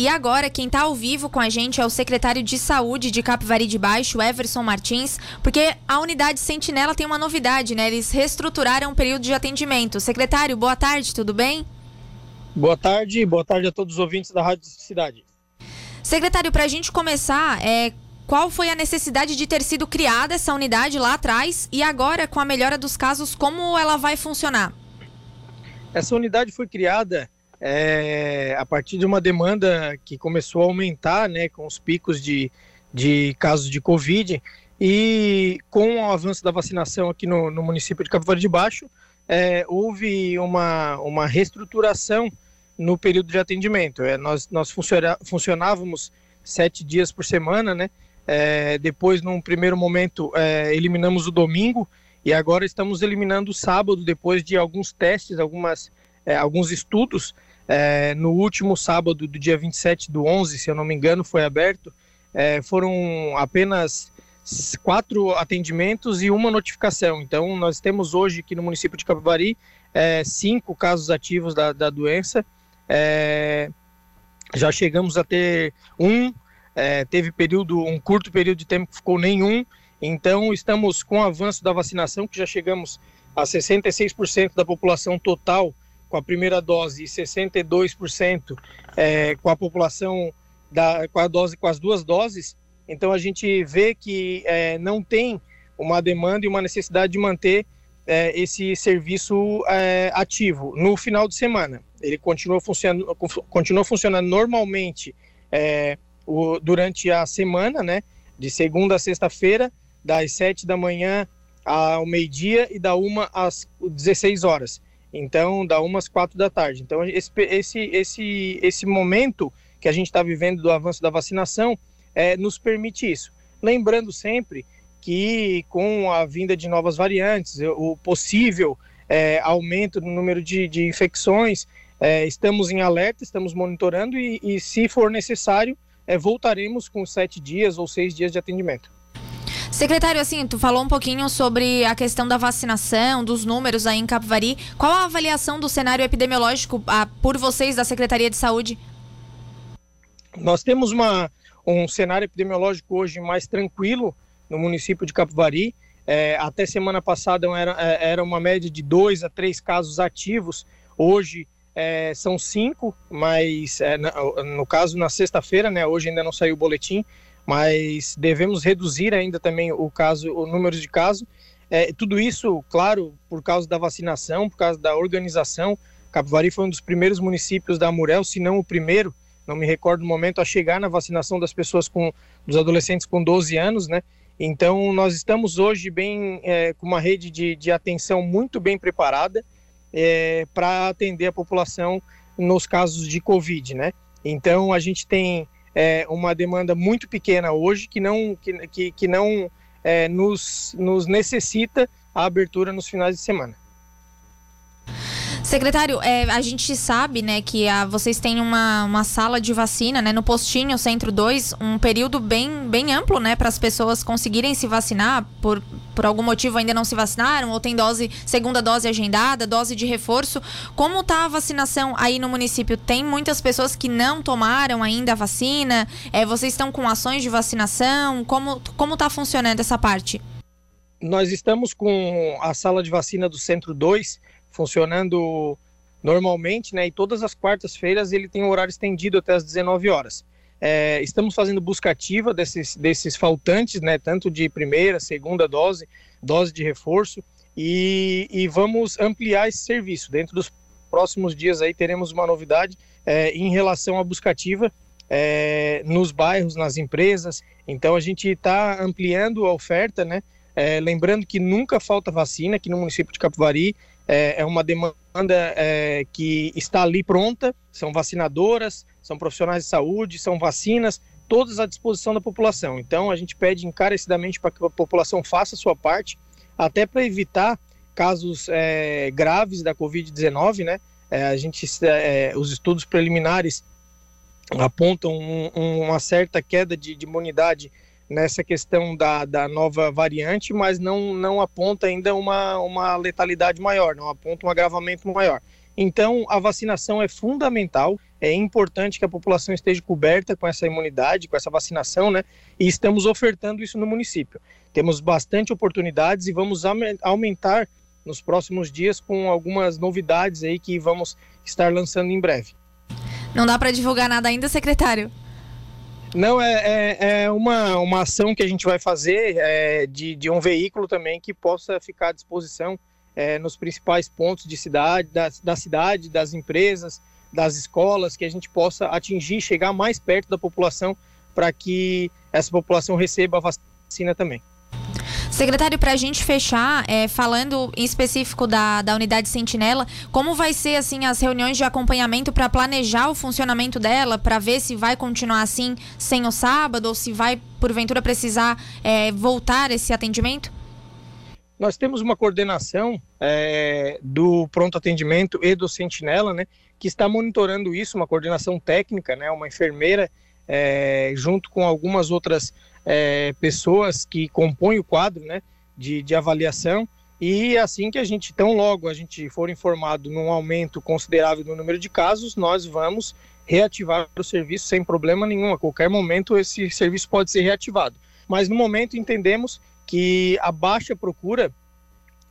E agora, quem está ao vivo com a gente é o secretário de Saúde de Capivari de Baixo, Everson Martins, porque a unidade Sentinela tem uma novidade, né? Eles reestruturaram o período de atendimento. Secretário, boa tarde, tudo bem? Boa tarde, boa tarde a todos os ouvintes da Rádio Cidade. Secretário, para a gente começar, é, qual foi a necessidade de ter sido criada essa unidade lá atrás e agora, com a melhora dos casos, como ela vai funcionar? Essa unidade foi criada é, a partir de uma demanda que começou a aumentar né, com os picos de, de casos de Covid e com o avanço da vacinação aqui no, no município de Capivari de Baixo, é, houve uma, uma reestruturação no período de atendimento. É, nós nós funcionávamos sete dias por semana, né? É, depois, num primeiro momento, é, eliminamos o domingo e agora estamos eliminando o sábado, depois de alguns testes, algumas, é, alguns estudos. É, no último sábado, do dia 27 do 11, se eu não me engano, foi aberto. É, foram apenas quatro atendimentos e uma notificação. Então, nós temos hoje aqui no município de Capivari cinco casos ativos da, da doença é, já chegamos a ter um, é, teve período, um curto período de tempo que ficou nenhum. Então estamos com o avanço da vacinação, que já chegamos a 66% da população total com a primeira dose e 62% é, com a população da, com a dose com as duas doses. Então a gente vê que é, não tem uma demanda e uma necessidade de manter é, esse serviço é, ativo no final de semana. Ele continua funcionando, continua funcionando normalmente é, o, durante a semana, né? De segunda a sexta-feira, das 7 da manhã ao meio-dia e da 1 às 16 horas. Então, 1 às 4 da tarde. Então, esse, esse, esse, esse momento que a gente está vivendo do avanço da vacinação é, nos permite isso. Lembrando sempre que com a vinda de novas variantes, o possível é, aumento no número de, de infecções, é, estamos em alerta, estamos monitorando e, e se for necessário, é, voltaremos com sete dias ou seis dias de atendimento. Secretário, assim, tu falou um pouquinho sobre a questão da vacinação, dos números aí em Capivari. Qual a avaliação do cenário epidemiológico a, por vocês da Secretaria de Saúde? Nós temos uma, um cenário epidemiológico hoje mais tranquilo, no município de Capivari. É, até semana passada era, é, era uma média de dois a três casos ativos. Hoje é, são cinco, mas é, no, no, caso na sexta-feira, né? Hoje ainda não saiu o boletim, mas devemos reduzir ainda também o caso, o número de casos. É, tudo isso, claro, por causa da vacinação, por causa da organização. Capivari foi um dos primeiros municípios da Amurel, se não o primeiro, não me recordo o momento, a chegar na vacinação das pessoas com, dos adolescentes com 12 anos, né? Então, nós estamos hoje bem é, com uma rede de, de atenção muito bem preparada é, para atender a população nos casos de Covid, né? Então, a gente tem é, uma demanda muito pequena hoje que não, que, que, que não é, nos, nos necessita a abertura nos finais de semana. Secretário, é, a gente sabe, né, que a, vocês têm uma, uma sala de vacina, né, no postinho Centro 2, um período bem, bem amplo, né, para as pessoas conseguirem se vacinar, por, por algum motivo ainda não se vacinaram, ou tem dose, segunda dose agendada, dose de reforço. Como tá a vacinação aí no município? Tem muitas pessoas que não tomaram ainda a vacina? É, vocês estão com ações de vacinação? Como, como tá funcionando essa parte? Nós estamos com a sala de vacina do Centro 2 funcionando normalmente, né? E todas as quartas-feiras ele tem um horário estendido até as 19 horas. É, estamos fazendo busca ativa desses, desses faltantes, né? Tanto de primeira, segunda dose, dose de reforço, e, e vamos ampliar esse serviço. Dentro dos próximos dias aí teremos uma novidade é, em relação à busca ativa é, nos bairros, nas empresas. Então a gente está ampliando a oferta, né? É, lembrando que nunca falta vacina aqui no município de Capivari é, é uma demanda é, que está ali pronta, são vacinadoras, são profissionais de saúde, são vacinas, todas à disposição da população. Então a gente pede encarecidamente para que a população faça a sua parte, até para evitar casos é, graves da Covid-19, né? É, a gente, é, os estudos preliminares apontam um, uma certa queda de, de imunidade nessa questão da, da nova variante, mas não, não aponta ainda uma, uma letalidade maior, não aponta um agravamento maior. Então, a vacinação é fundamental. é importante que a população esteja coberta com essa imunidade, com essa vacinação, né? E estamos ofertando isso no município. Temos bastante oportunidades e vamos aumentar nos próximos dias com algumas novidades aí que vamos estar lançando em breve. Não dá para divulgar nada ainda, secretário? Não, é, é, é, uma, uma ação que a gente vai fazer é, de, de um veículo também que possa ficar à disposição é, nos principais pontos de cidade, da, da cidade, das empresas, das escolas, que a gente possa atingir, chegar mais perto da população para que essa população receba a vacina também. Secretário, para a gente fechar, é, falando em específico da, da unidade Sentinela, como vai ser assim as reuniões de acompanhamento para planejar o funcionamento dela, para ver se vai continuar assim sem o sábado ou se vai, porventura, precisar é, voltar esse atendimento? Nós temos uma coordenação é, do pronto atendimento e do Sentinela, né, que está monitorando isso, uma coordenação técnica, né, uma enfermeira é, junto com algumas outras é, pessoas que compõem o quadro né, de, de avaliação. E assim que a gente, tão logo a gente for informado num aumento considerável do número de casos, nós vamos reativar o serviço sem problema nenhum. A qualquer momento esse serviço pode ser reativado. Mas no momento entendemos que a baixa procura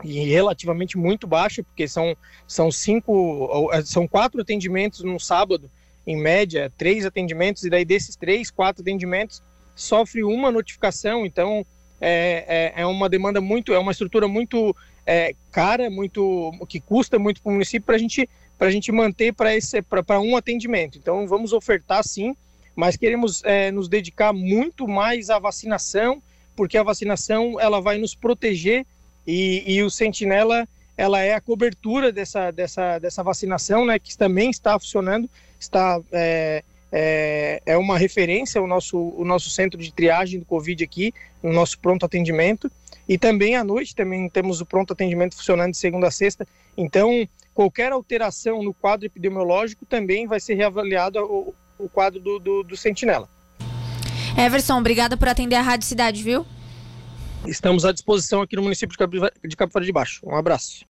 e relativamente muito baixa, porque são, são cinco, são quatro atendimentos no sábado, em média, três atendimentos, e daí desses três, quatro atendimentos, sofre uma notificação, então é, é, é uma demanda muito, é uma estrutura muito é, cara, muito que custa muito para o município para gente, a gente manter para um atendimento. Então vamos ofertar sim, mas queremos é, nos dedicar muito mais à vacinação, porque a vacinação ela vai nos proteger e, e o Sentinela ela é a cobertura dessa, dessa, dessa vacinação, né, que também está funcionando, está é, é, é, uma referência o nosso, o nosso centro de triagem do Covid aqui, o nosso pronto atendimento, e também à noite também temos o pronto atendimento funcionando de segunda a sexta, então qualquer alteração no quadro epidemiológico também vai ser reavaliado o, o quadro do, do, do Sentinela. Everson, obrigada por atender a Rádio Cidade, viu? Estamos à disposição aqui no município de Capivara de Baixo. Um abraço.